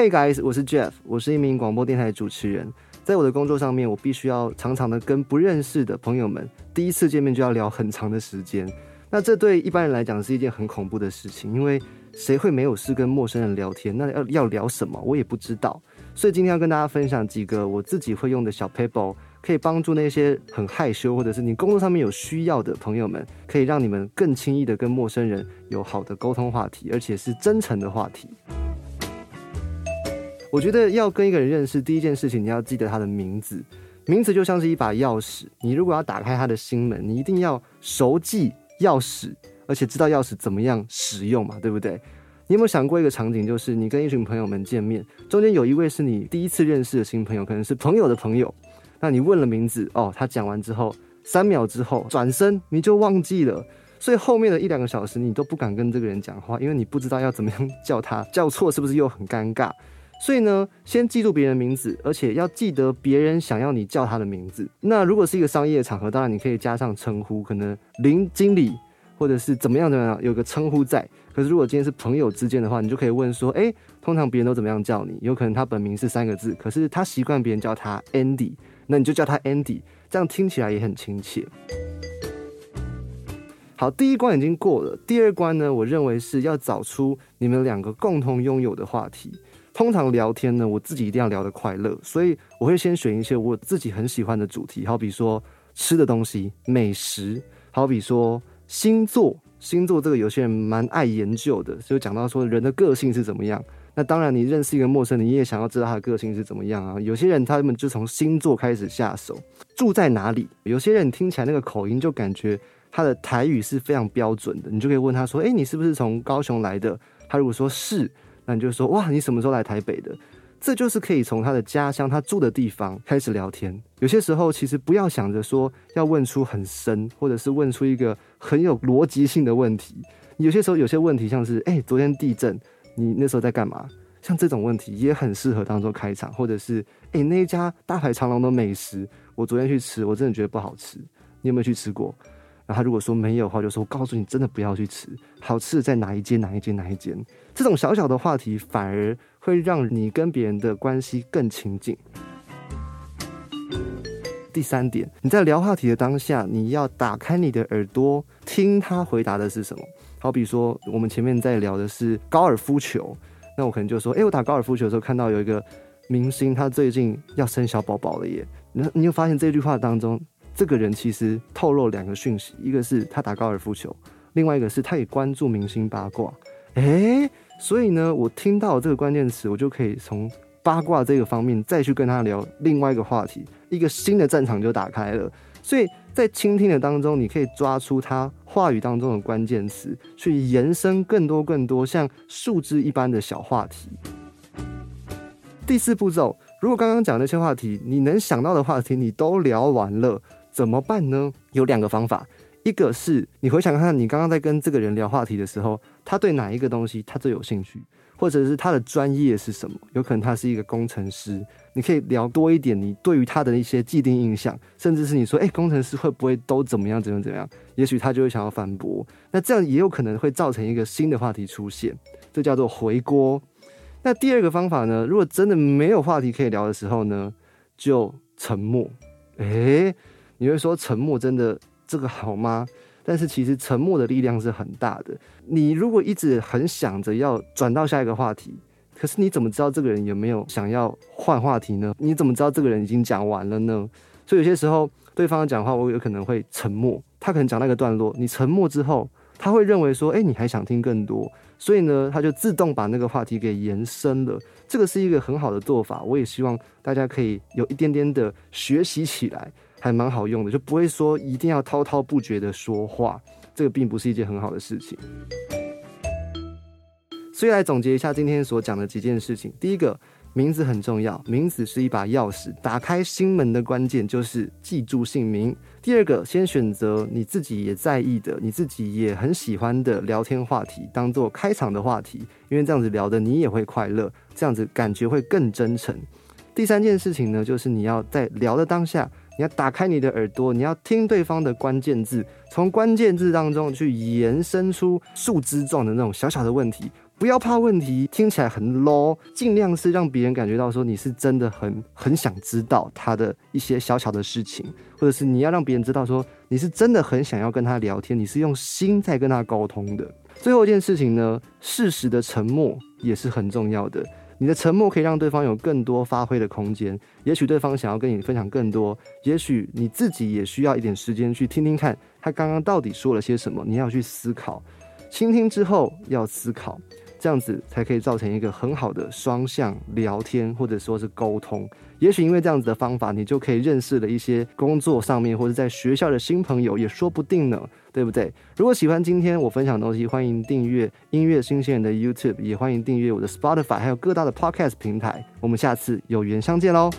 Hey guys，我是 Jeff，我是一名广播电台主持人。在我的工作上面，我必须要常常的跟不认识的朋友们第一次见面就要聊很长的时间。那这对一般人来讲是一件很恐怖的事情，因为谁会没有事跟陌生人聊天？那要要聊什么，我也不知道。所以今天要跟大家分享几个我自己会用的小 paper，可以帮助那些很害羞或者是你工作上面有需要的朋友们，可以让你们更轻易的跟陌生人有好的沟通话题，而且是真诚的话题。我觉得要跟一个人认识，第一件事情你要记得他的名字。名字就像是一把钥匙，你如果要打开他的心门，你一定要熟记钥匙，而且知道钥匙怎么样使用嘛，对不对？你有没有想过一个场景，就是你跟一群朋友们见面，中间有一位是你第一次认识的新朋友，可能是朋友的朋友，那你问了名字，哦，他讲完之后，三秒之后转身你就忘记了，所以后面的一两个小时你都不敢跟这个人讲话，因为你不知道要怎么样叫他，叫错是不是又很尴尬？所以呢，先记住别人名字，而且要记得别人想要你叫他的名字。那如果是一个商业场合，当然你可以加上称呼，可能林经理或者是怎么样怎么样，有个称呼在。可是如果今天是朋友之间的话，你就可以问说：哎，通常别人都怎么样叫你？有可能他本名是三个字，可是他习惯别人叫他 Andy，那你就叫他 Andy，这样听起来也很亲切。好，第一关已经过了，第二关呢，我认为是要找出你们两个共同拥有的话题。通常聊天呢，我自己一定要聊得快乐，所以我会先选一些我自己很喜欢的主题，好比说吃的东西、美食，好比说星座。星座这个有些人蛮爱研究的，就讲到说人的个性是怎么样。那当然，你认识一个陌生人，你也想要知道他的个性是怎么样啊。有些人他们就从星座开始下手，住在哪里？有些人听起来那个口音就感觉他的台语是非常标准的，你就可以问他说：“哎，你是不是从高雄来的？”他如果说是。那你就说哇，你什么时候来台北的？这就是可以从他的家乡、他住的地方开始聊天。有些时候其实不要想着说要问出很深，或者是问出一个很有逻辑性的问题。有些时候有些问题像是哎，昨天地震，你那时候在干嘛？像这种问题也很适合当做开场，或者是哎，那一家大排长龙的美食，我昨天去吃，我真的觉得不好吃。你有没有去吃过？然后他如果说没有的话，就说我告诉你，真的不要去吃。好吃在哪一间？哪一间？哪一间？这种小小的话题，反而会让你跟别人的关系更亲近。第三点，你在聊话题的当下，你要打开你的耳朵，听他回答的是什么。好比说，我们前面在聊的是高尔夫球，那我可能就说：“哎，我打高尔夫球的时候看到有一个明星，他最近要生小宝宝了耶。”那你有发现这句话当中？这个人其实透露两个讯息，一个是他打高尔夫球，另外一个是他也关注明星八卦。诶，所以呢，我听到这个关键词，我就可以从八卦这个方面再去跟他聊另外一个话题，一个新的战场就打开了。所以在倾听的当中，你可以抓出他话语当中的关键词，去延伸更多更多像树枝一般的小话题。第四步骤，如果刚刚讲那些话题，你能想到的话题你都聊完了。怎么办呢？有两个方法，一个是你回想看看，你刚刚在跟这个人聊话题的时候，他对哪一个东西他最有兴趣，或者是他的专业是什么？有可能他是一个工程师，你可以聊多一点，你对于他的一些既定印象，甚至是你说，哎，工程师会不会都怎么样，怎么怎么样？也许他就会想要反驳，那这样也有可能会造成一个新的话题出现，这叫做回锅。那第二个方法呢？如果真的没有话题可以聊的时候呢，就沉默。诶。你会说沉默真的这个好吗？但是其实沉默的力量是很大的。你如果一直很想着要转到下一个话题，可是你怎么知道这个人有没有想要换话题呢？你怎么知道这个人已经讲完了呢？所以有些时候对方讲话，我有可能会沉默。他可能讲那个段落，你沉默之后，他会认为说，哎，你还想听更多，所以呢，他就自动把那个话题给延伸了。这个是一个很好的做法，我也希望大家可以有一点点的学习起来。还蛮好用的，就不会说一定要滔滔不绝的说话，这个并不是一件很好的事情。所以来总结一下今天所讲的几件事情：第一个，名字很重要，名字是一把钥匙，打开心门的关键就是记住姓名。第二个，先选择你自己也在意的、你自己也很喜欢的聊天话题，当做开场的话题，因为这样子聊的你也会快乐，这样子感觉会更真诚。第三件事情呢，就是你要在聊的当下。你要打开你的耳朵，你要听对方的关键字，从关键字当中去延伸出树枝状的那种小小的问题，不要怕问题听起来很 low，尽量是让别人感觉到说你是真的很很想知道他的一些小小的事情，或者是你要让别人知道说你是真的很想要跟他聊天，你是用心在跟他沟通的。最后一件事情呢，适时的沉默也是很重要的。你的沉默可以让对方有更多发挥的空间。也许对方想要跟你分享更多，也许你自己也需要一点时间去听听看他刚刚到底说了些什么。你要去思考，倾听之后要思考。这样子才可以造成一个很好的双向聊天，或者说是沟通。也许因为这样子的方法，你就可以认识了一些工作上面或者在学校的新朋友，也说不定呢，对不对？如果喜欢今天我分享的东西，欢迎订阅音乐新鲜人的 YouTube，也欢迎订阅我的 Spotify，还有各大的 Podcast 平台。我们下次有缘相见喽！